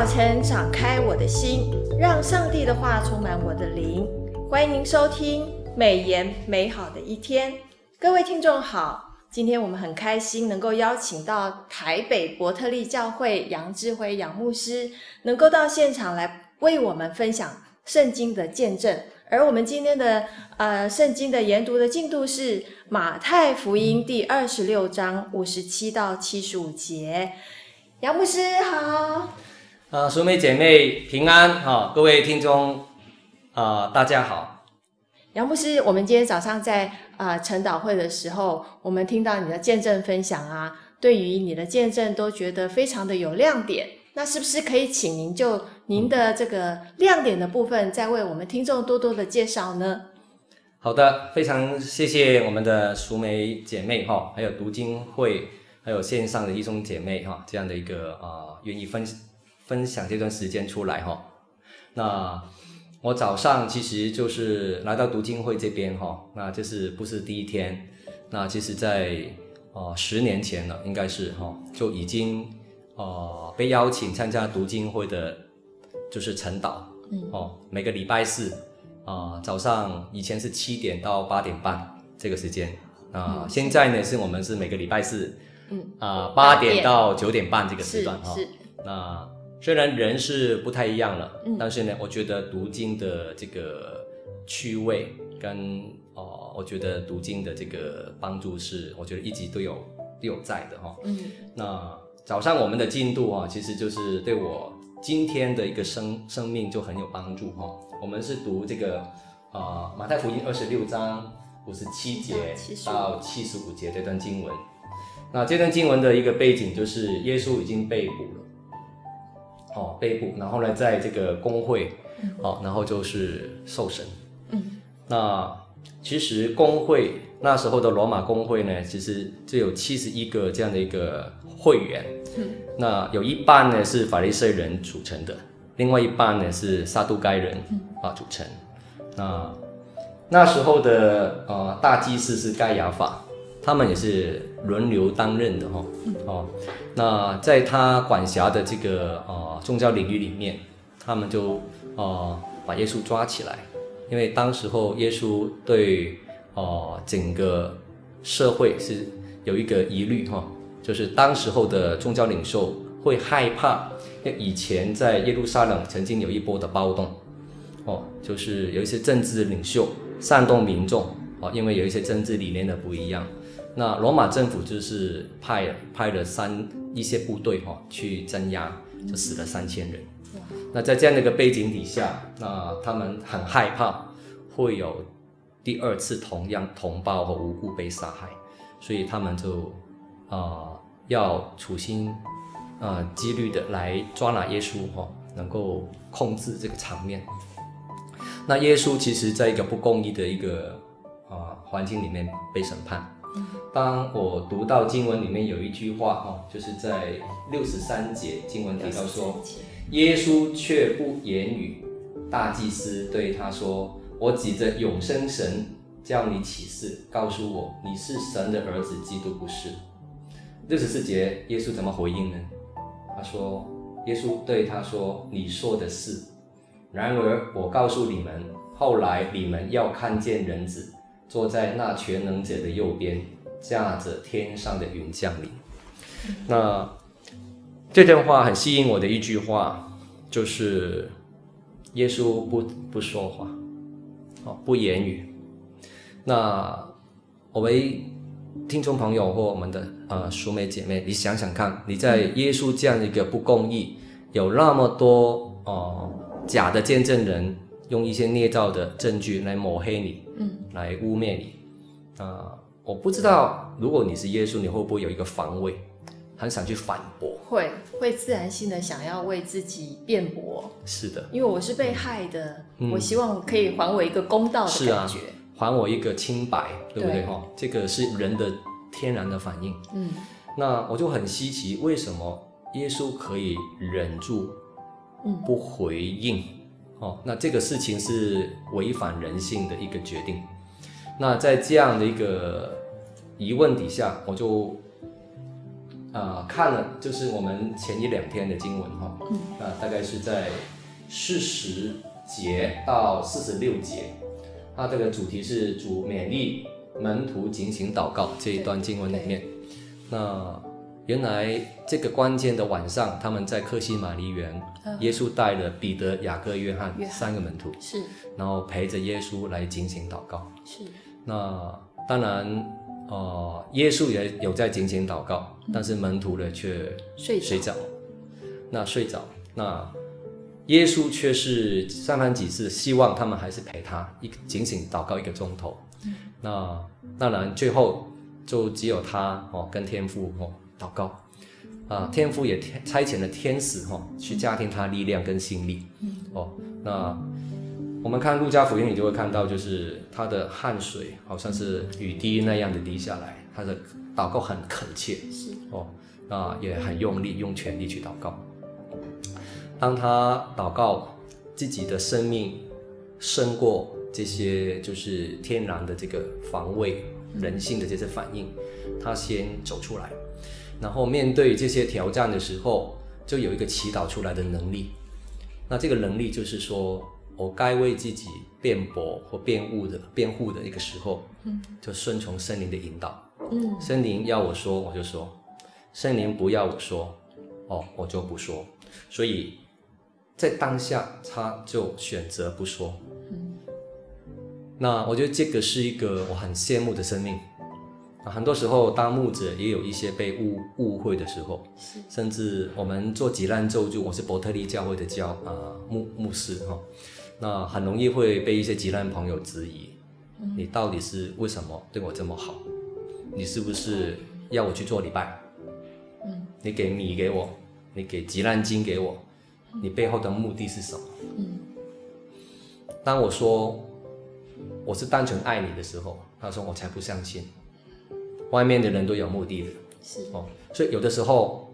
早晨，敞开我的心，让上帝的话充满我的灵。欢迎您收听美言美好的一天。各位听众好，今天我们很开心能够邀请到台北伯特利教会杨志辉杨牧师，能够到现场来为我们分享圣经的见证。而我们今天的呃圣经的研读的进度是马太福音第二十六章五十七到七十五节。杨牧师好，呃，淑美姐妹平安，好、哦，各位听众啊、呃，大家好。杨牧师，我们今天早上在啊晨祷会的时候，我们听到你的见证分享啊，对于你的见证都觉得非常的有亮点。那是不是可以请您就您的这个亮点的部分，再为我们听众多多的介绍呢？好的，非常谢谢我们的淑美姐妹哈、哦，还有读经会。还有线上的弟兄姐妹哈，这样的一个啊，愿意分分享这段时间出来哈。那我早上其实就是来到读经会这边哈，那这是不是第一天？那其实在啊十年前了，应该是哈就已经呃被邀请参加读经会的，就是晨祷，嗯哦，每个礼拜四啊早上以前是七点到八点半这个时间啊，现在呢是我们是每个礼拜四。嗯啊，八点到九点半这个时段哈。那虽然人是不太一样了，嗯，但是呢，我觉得读经的这个趣味跟哦，我觉得读经的这个帮助是，我觉得一直都有都有在的哈。嗯。那早上我们的进度啊，其实就是对我今天的一个生生命就很有帮助哈。我们是读这个啊马太福音二十六章五十七节到七十五节这段经文。那这段经文的一个背景就是耶稣已经被捕了，哦，被捕，然后呢，在这个工会，哦，然后就是受审。嗯，那其实工会那时候的罗马工会呢，其实就有七十一个这样的一个会员。嗯，那有一半呢是法利赛人组成的，另外一半呢是撒都该人啊组成。那那时候的呃大祭司是盖亚法。他们也是轮流担任的哈，哦，那在他管辖的这个呃宗教领域里面，他们就呃把耶稣抓起来，因为当时候耶稣对呃整个社会是有一个疑虑哈，就是当时候的宗教领袖会害怕，因为以前在耶路撒冷曾经有一波的暴动，哦，就是有一些政治领袖煽动民众，哦，因为有一些政治理念的不一样。那罗马政府就是派派了三一些部队哈去镇压，就死了三千人。那在这样的一个背景底下，那他们很害怕会有第二次同样同胞和无辜被杀害，所以他们就啊、要处心啊、呃、积虑的来抓拿耶稣哈，能够控制这个场面。那耶稣其实在一个不公义的一个啊、环境里面被审判。当我读到经文里面有一句话哈，就是在六十三节经文提到说，耶稣却不言语。大祭司对他说：“我指着永生神叫你起誓，告诉我你是神的儿子，基督不是。”六十四节耶稣怎么回应呢？他说：“耶稣对他说，你说的是。然而我告诉你们，后来你们要看见人子坐在那全能者的右边。”驾着天上的云降临。那这段话很吸引我的一句话，就是耶稣不不说话，哦，不言语。那我们听众朋友或我们的呃熟美姐妹，你想想看，你在耶稣这样一个不公义，有那么多哦、呃、假的见证人，用一些捏造的证据来抹黑你，嗯，来污蔑你，啊、呃。我不知道，如果你是耶稣，你会不会有一个防卫，很想去反驳？会，会自然性的想要为自己辩驳。是的，因为我是被害的，嗯、我希望可以还我一个公道的感觉，是啊、还我一个清白，对不对？哈，这个是人的天然的反应。嗯，那我就很稀奇，为什么耶稣可以忍住，不回应？嗯、哦，那这个事情是违反人性的一个决定。那在这样的一个疑问底下，我就呃看了，就是我们前一两天的经文哈，嗯，啊，大概是在四十节到四十六节，它这个主题是主勉励门徒警醒祷告这一段经文里面，那原来这个关键的晚上，他们在克西马尼园，嗯、耶稣带了彼得、雅各、约翰三个门徒，是，然后陪着耶稣来警醒祷告，是，那当然。哦，耶稣也有在警醒祷告，但是门徒呢却睡睡着。那睡着，那耶稣却是三番几次希望他们还是陪他一警醒祷告一个钟头。那当然最后就只有他哦跟天父哦祷告啊，天父也差遣了天使哦去加添他力量跟心力。哦，那。我们看路加福音，你就会看到，就是他的汗水好像是雨滴那样的滴下来，他的祷告很恳切，是哦，那也很用力，用全力去祷告。当他祷告自己的生命胜过这些就是天然的这个防卫、人性的这些反应，他先走出来，然后面对这些挑战的时候，就有一个祈祷出来的能力。那这个能力就是说。我该为自己辩驳或辩护的辩护的一个时候，嗯，就顺从圣灵的引导，嗯，圣灵要我说我就说，圣灵不要我说，哦，我就不说。所以在当下，他就选择不说。嗯，那我觉得这个是一个我很羡慕的生命。啊，很多时候当牧者也有一些被误误会的时候，是，甚至我们做急难救助，我是伯特利教会的教啊、呃、牧牧师哈。那很容易会被一些急难朋友质疑，嗯，你到底是为什么对我这么好？你是不是要我去做礼拜？嗯，你给米给我，你给急难金给我，你背后的目的是什么？嗯，当我说我是单纯爱你的时候，他说我才不相信，外面的人都有目的的，是哦，所以有的时候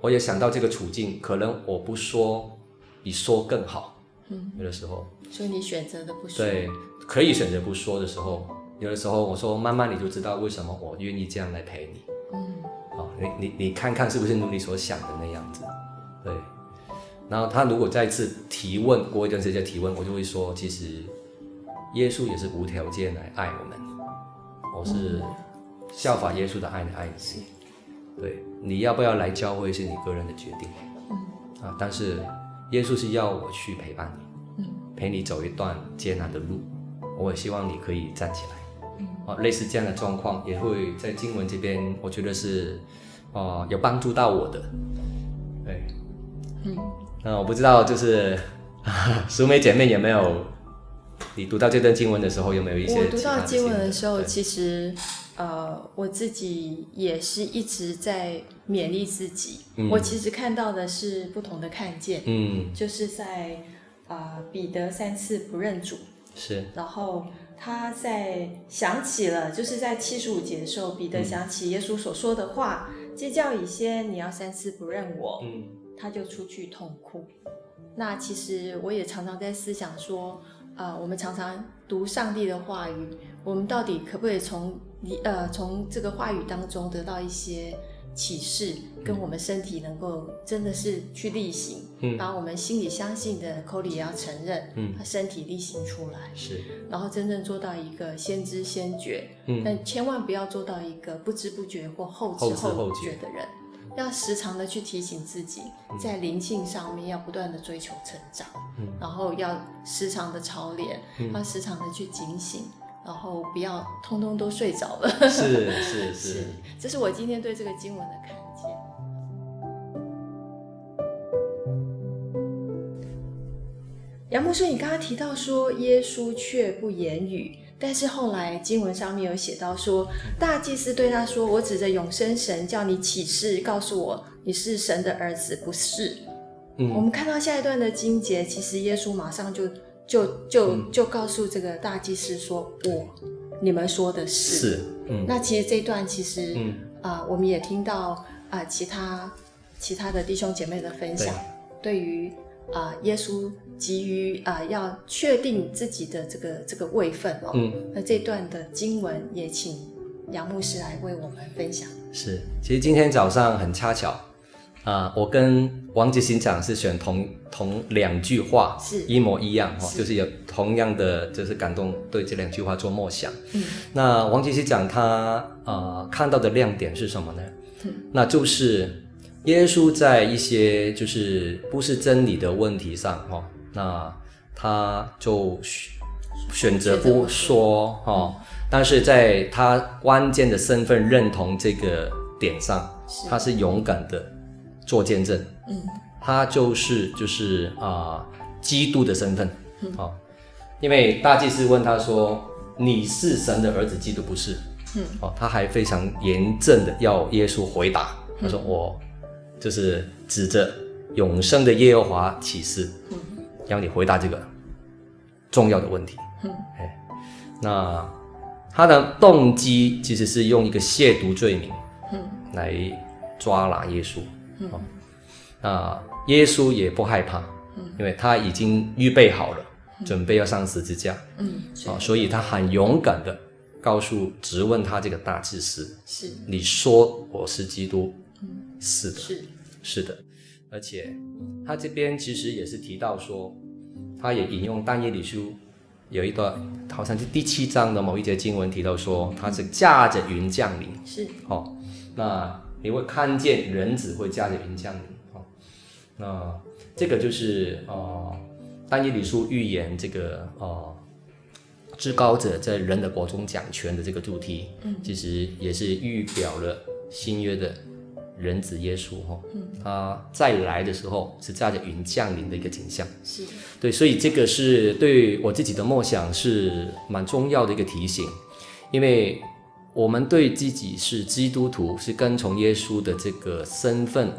我也想到这个处境，可能我不说比说更好。嗯，有的时候，所以你选择的不说，对，可以选择不说的时候，有的时候我说慢慢你就知道为什么我愿意这样来陪你。嗯，好，你你你看看是不是如你所想的那样子？对。然后他如果再次提问，过一段时间提问，我就会说，其实耶稣也是无条件来爱我们，我是效法耶稣的爱的爱你。对，你要不要来教会是你个人的决定。嗯，啊，但是。耶稣是要我去陪伴你，嗯，陪你走一段艰难的路，我也希望你可以站起来，嗯，啊，类似这样的状况也会在经文这边，我觉得是，啊，有帮助到我的，对，嗯，那我不知道就是，淑美姐妹有没有，你读到这段经文的时候有没有一些？我读到经文的时候，其实。呃，我自己也是一直在勉励自己。嗯。我其实看到的是不同的看见。嗯。就是在啊，呃，彼得三次不认主。是。然后他在想起了，就是在七十五节的时候，彼得想起耶稣所说的话：“鸡叫以先，你要三次不认我。”嗯。他就出去痛哭。那其实我也常常在思想说，呃，我们常常读上帝的话语，我们到底可不可以从？你呃，从这个话语当中得到一些启示，跟我们身体能够真的是去力行，嗯，把我们心里相信的口里也要承认，嗯，身体力行出来，是，然后真正做到一个先知先觉，嗯，但千万不要做到一个不知不觉或后知后觉的人，要时常的去提醒自己，在灵性上面要不断的追求成长，嗯，然后要时常的操练，要时常的去警醒。然后不要通通都睡着了。是是是，这是我今天对这个经文的看见。杨牧师，你刚刚提到说耶稣却不言语，但是后来经文上面有写到说，大祭司对他说：“我指着永生神叫你起誓，告诉我你是神的儿子，不是？”嗯，我们看到下一段的经节，其实耶稣马上就。就就就告诉这个大祭司说：“我，你们说的是。”是，嗯。那其实这一段其实，嗯啊、呃，我们也听到啊、呃，其他其他的弟兄姐妹的分享，对，对于啊、呃，耶稣急于啊、呃，要确定自己的这个这个位分哦。嗯。那这段的经文也请杨牧师来为我们分享。是，其实今天早上很恰巧。啊，我跟王杰行长是选同同两句话，是一模一样哈，就是有同样的就是感动，对这两句话做默想。嗯，那王杰行长他呃看到的亮点是什么呢？嗯，那就是耶稣在一些就是不是真理的问题上哈，那他就选择不说哈，但是在他关键的身份认同这个点上，他是勇敢的。做见证，嗯，他就是就是啊、呃，基督的身份，嗯，哦，因为大祭司问他说：“你是神的儿子，基督不是？”嗯，哦，他还非常严正的要耶稣回答，他说：“我就是指着永生的耶和华启示，嗯，要你回答这个重要的问题。”嗯，哎，那他的动机其实是用一个亵渎罪名，嗯，来抓拿耶稣。嗯，那耶稣也不害怕，嗯，因为他已经预备好了，嗯，准备要上十字架，嗯，啊，所以他很勇敢的告诉质问他这个大祭司，是，你说我是基督，嗯，是的，是，是的，而且他这边其实也是提到说，他也引用但以理书有一段，好像是第七章的某一节经文提到说，他是驾着云降临，是，哦，那。你会看见人子会驾着云降临，哦，那这个就是呃，但以理书预言这个呃，至高者在人的国中掌权的这个主题，嗯，其实也是预表了新约的人子耶稣，哈，嗯，他再来的时候是驾着云降临的一个景象，是，对，所以这个是对我自己的梦想是蛮重要的一个提醒，因为。我们对自己是基督徒，是跟从耶稣的这个身份，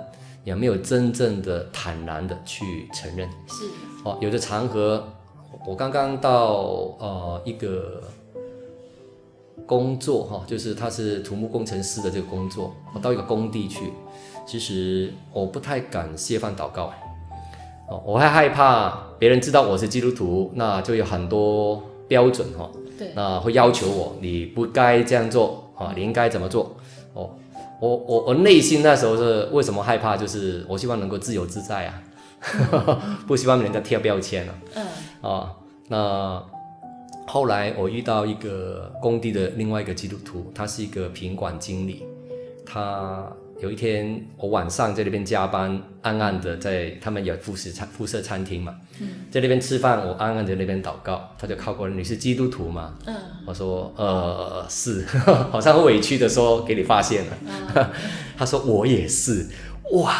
有没有真正的坦然的去承认？是哦，有的场合，我刚刚到呃一个工作哈，就是他是土木工程师的这个工作，我到一个工地去，其实我不太敢谢饭祷告，哦，我还害怕别人知道我是基督徒，那就有很多标准哈。对，那会要求我，你不该这样做啊，你应该怎么做？哦，我我我内心那时候是为什么害怕？就是我希望能够自由自在啊，不希望人家贴标签啊。嗯。啊，那后来我遇到一个工地的另外一个基督徒，他是一个品管经理，他。有一天，我晚上在那边加班，暗暗的在他们有附设餐附设餐厅嘛，嗯、在那边吃饭，我暗暗在那边祷告，他就靠过来，你是基督徒吗？嗯，我说呃是，好像很委屈的说给你发现了，嗯、他说我也是，哇，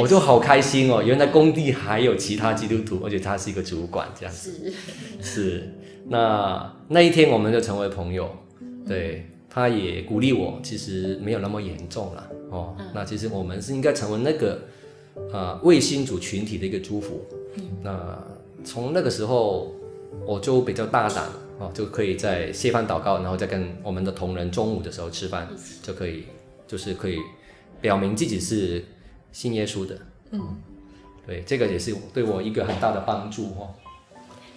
我就好开心哦，原来工地还有其他基督徒，而且他是一个主管这样子，是，是，那那一天我们就成为朋友，对。他也鼓励我，其实没有那么严重了哦。嗯、那其实我们是应该成为那个呃卫星主群体的一个祝福。嗯、那从那个时候我就比较大胆哦，就可以在谢饭祷告，然后再跟我们的同仁中午的时候吃饭，就可以就是可以表明自己是信耶稣的。嗯，对，这个也是对我一个很大的帮助哦。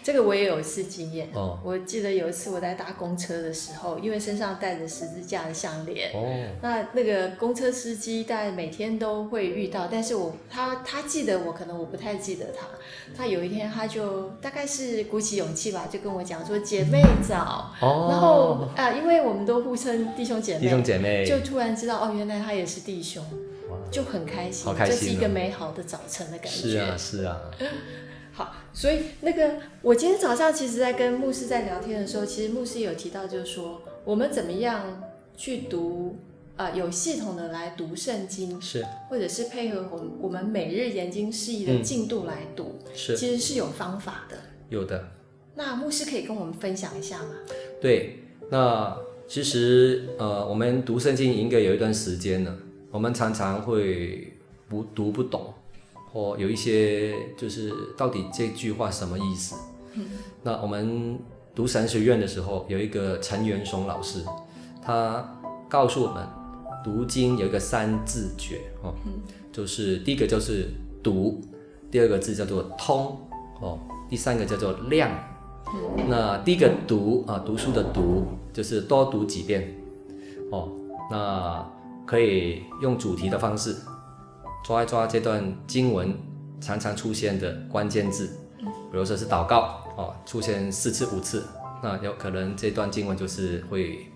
这个我也有一次经验。哦，我记得有一次我在搭公车的时候，因为身上带着十字架的项链。哦。那那个公车司机大概每天都会遇到，但是我他他记得我，可能我不太记得他。他有一天他就大概是鼓起勇气吧，就跟我讲说：“姐妹早。”哦。然后啊，因为我们都互称弟兄姐妹，弟兄姐妹，就突然知道哦，原来他也是弟兄，就很开心，好开心，这是一个美好的早晨的感觉。是啊，是啊。好，所以那个我今天早上其实，在跟牧师在聊天的时候，其实牧师有提到，就是说我们怎么样去读，啊、呃，有系统的来读圣经，是，或者是配合我们我们每日研经释义的进度来读，嗯、是，其实是有方法的，有的。那牧师可以跟我们分享一下吗？对，那其实呃，我们读圣经应该有一段时间了，我们常常会不读不懂。或有一些就是到底这句话什么意思？那我们读神学院的时候，有一个陈元松老师，他告诉我们，读经有一个三字诀哦，就是第一个就是读，第二个字叫做通哦，第三个叫做量。那第一个读啊，读书的读就是多读几遍，哦，那可以用主题的方式抓一抓这段经文常常出现的关键字，比如说是祷告哦，出现四次五次，那有可能这段经文就是会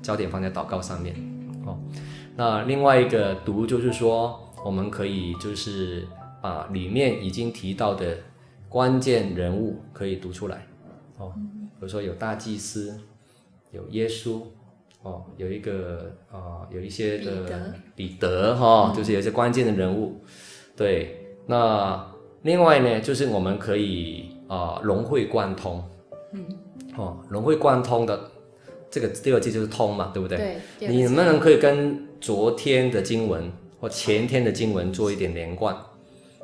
焦点放在祷告上面哦。那另外一个读就是说，我们可以就是把里面已经提到的关键人物可以读出来哦，比如说有大祭司。有耶稣，哦，有一个啊、呃，有一些的彼得哈、就是有一些关键的人物，对。那另外呢，就是我们可以啊、呃、融会贯通，嗯，哦，融会贯通的这个第二句就是通嘛，对不对？对。你能不能可以跟昨天的经文或前天的经文做一点连贯？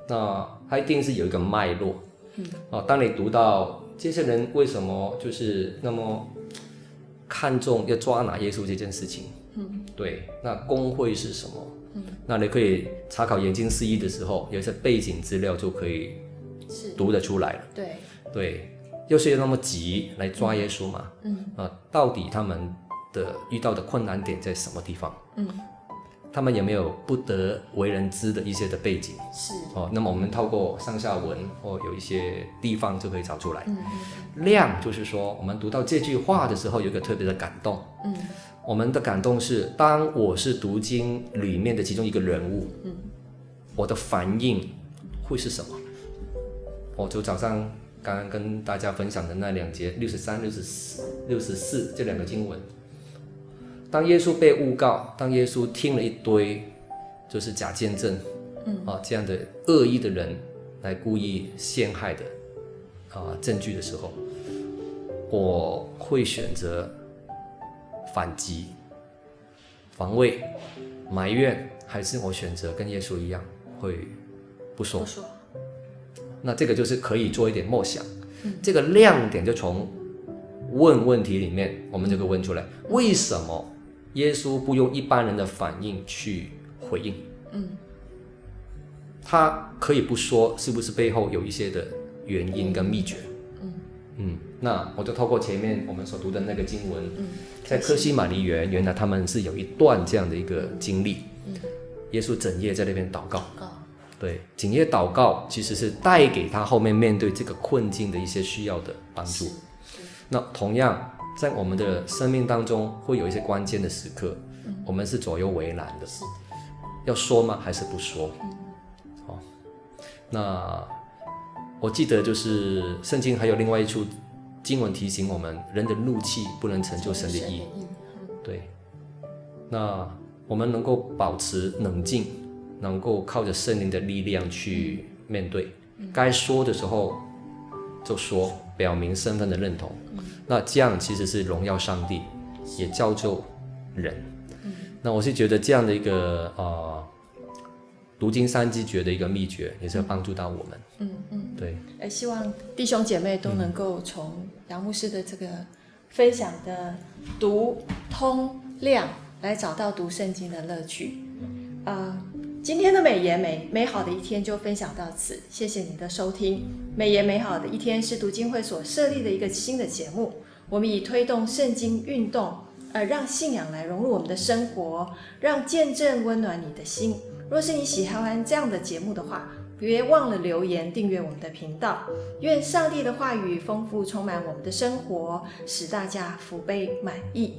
那它一定是有一个脉络，嗯，哦，当你读到这些人为什么就是那么。看重要抓拿耶稣这件事情，嗯，对，那工会是什么？嗯，那你可以查考研经释义的时候，有一些背景资料就可以读得出来了。对，对，又是那么急来抓耶稣嘛？嗯，啊、呃，到底他们的遇到的困难点在什么地方？嗯。他们有没有不得为人知的一些的背景？是哦，那么我们透过上下文或有一些地方就可以找出来。嗯，量就是说，我们读到这句话的时候，有一个特别的感动。嗯，我们的感动是，当我是读经里面的其中一个人物，嗯，我的反应会是什么？我就早上刚刚跟大家分享的那两节六十三、六十四、六十四这两个经文。当耶稣被诬告，当耶稣听了一堆就是假见证，嗯啊这样的恶意的人来故意陷害的啊证据的时候，我会选择反击、防卫、埋怨，还是我选择跟耶稣一样会不说？不说。那这个就是可以做一点默想，嗯、这个亮点就从问问题里面，我们就可以问出来，为什么？耶稣不用一般人的反应去回应，嗯，他可以不说，是不是背后有一些的原因跟秘诀？嗯。嗯，那我就透过前面我们所读的那个经文，嗯，在科西玛尼园，原来他们是有一段这样的一个经历，嗯，耶稣整夜在那边祷告，祷告，对，整夜祷告其实是带给他后面面对这个困境的一些需要的帮助，那同样。在我们的生命当中，会有一些关键的时刻，嗯、我们是左右为难的，要说吗？还是不说？嗯、哦，那我记得就是圣经还有另外一处经文提醒我们，人的怒气不能成就神的意。对，那我们能够保持冷静，能够靠着圣灵的力量去面对，嗯、该说的时候就说，表明身份的认同。那这样其实是荣耀上帝，也造就人。嗯。那我是觉得这样的一个呃读经三机诀的一个秘诀，也是要帮助到我们。嗯嗯，对。哎，希望弟兄姐妹都能够从杨牧师的这个分享的读通量来找到读圣经的乐趣。呃，今天的美言美美好的一天就分享到此，谢谢你的收听。美言美好的一天是读经会所设立的一个新的节目。我们以推动圣经运动，呃让信仰来融入我们的生活，让见证温暖你的心。若是你喜欢这样的节目的话，别忘了留言订阅我们的频道。愿上帝的话语丰富充满我们的生活，使大家福杯满溢。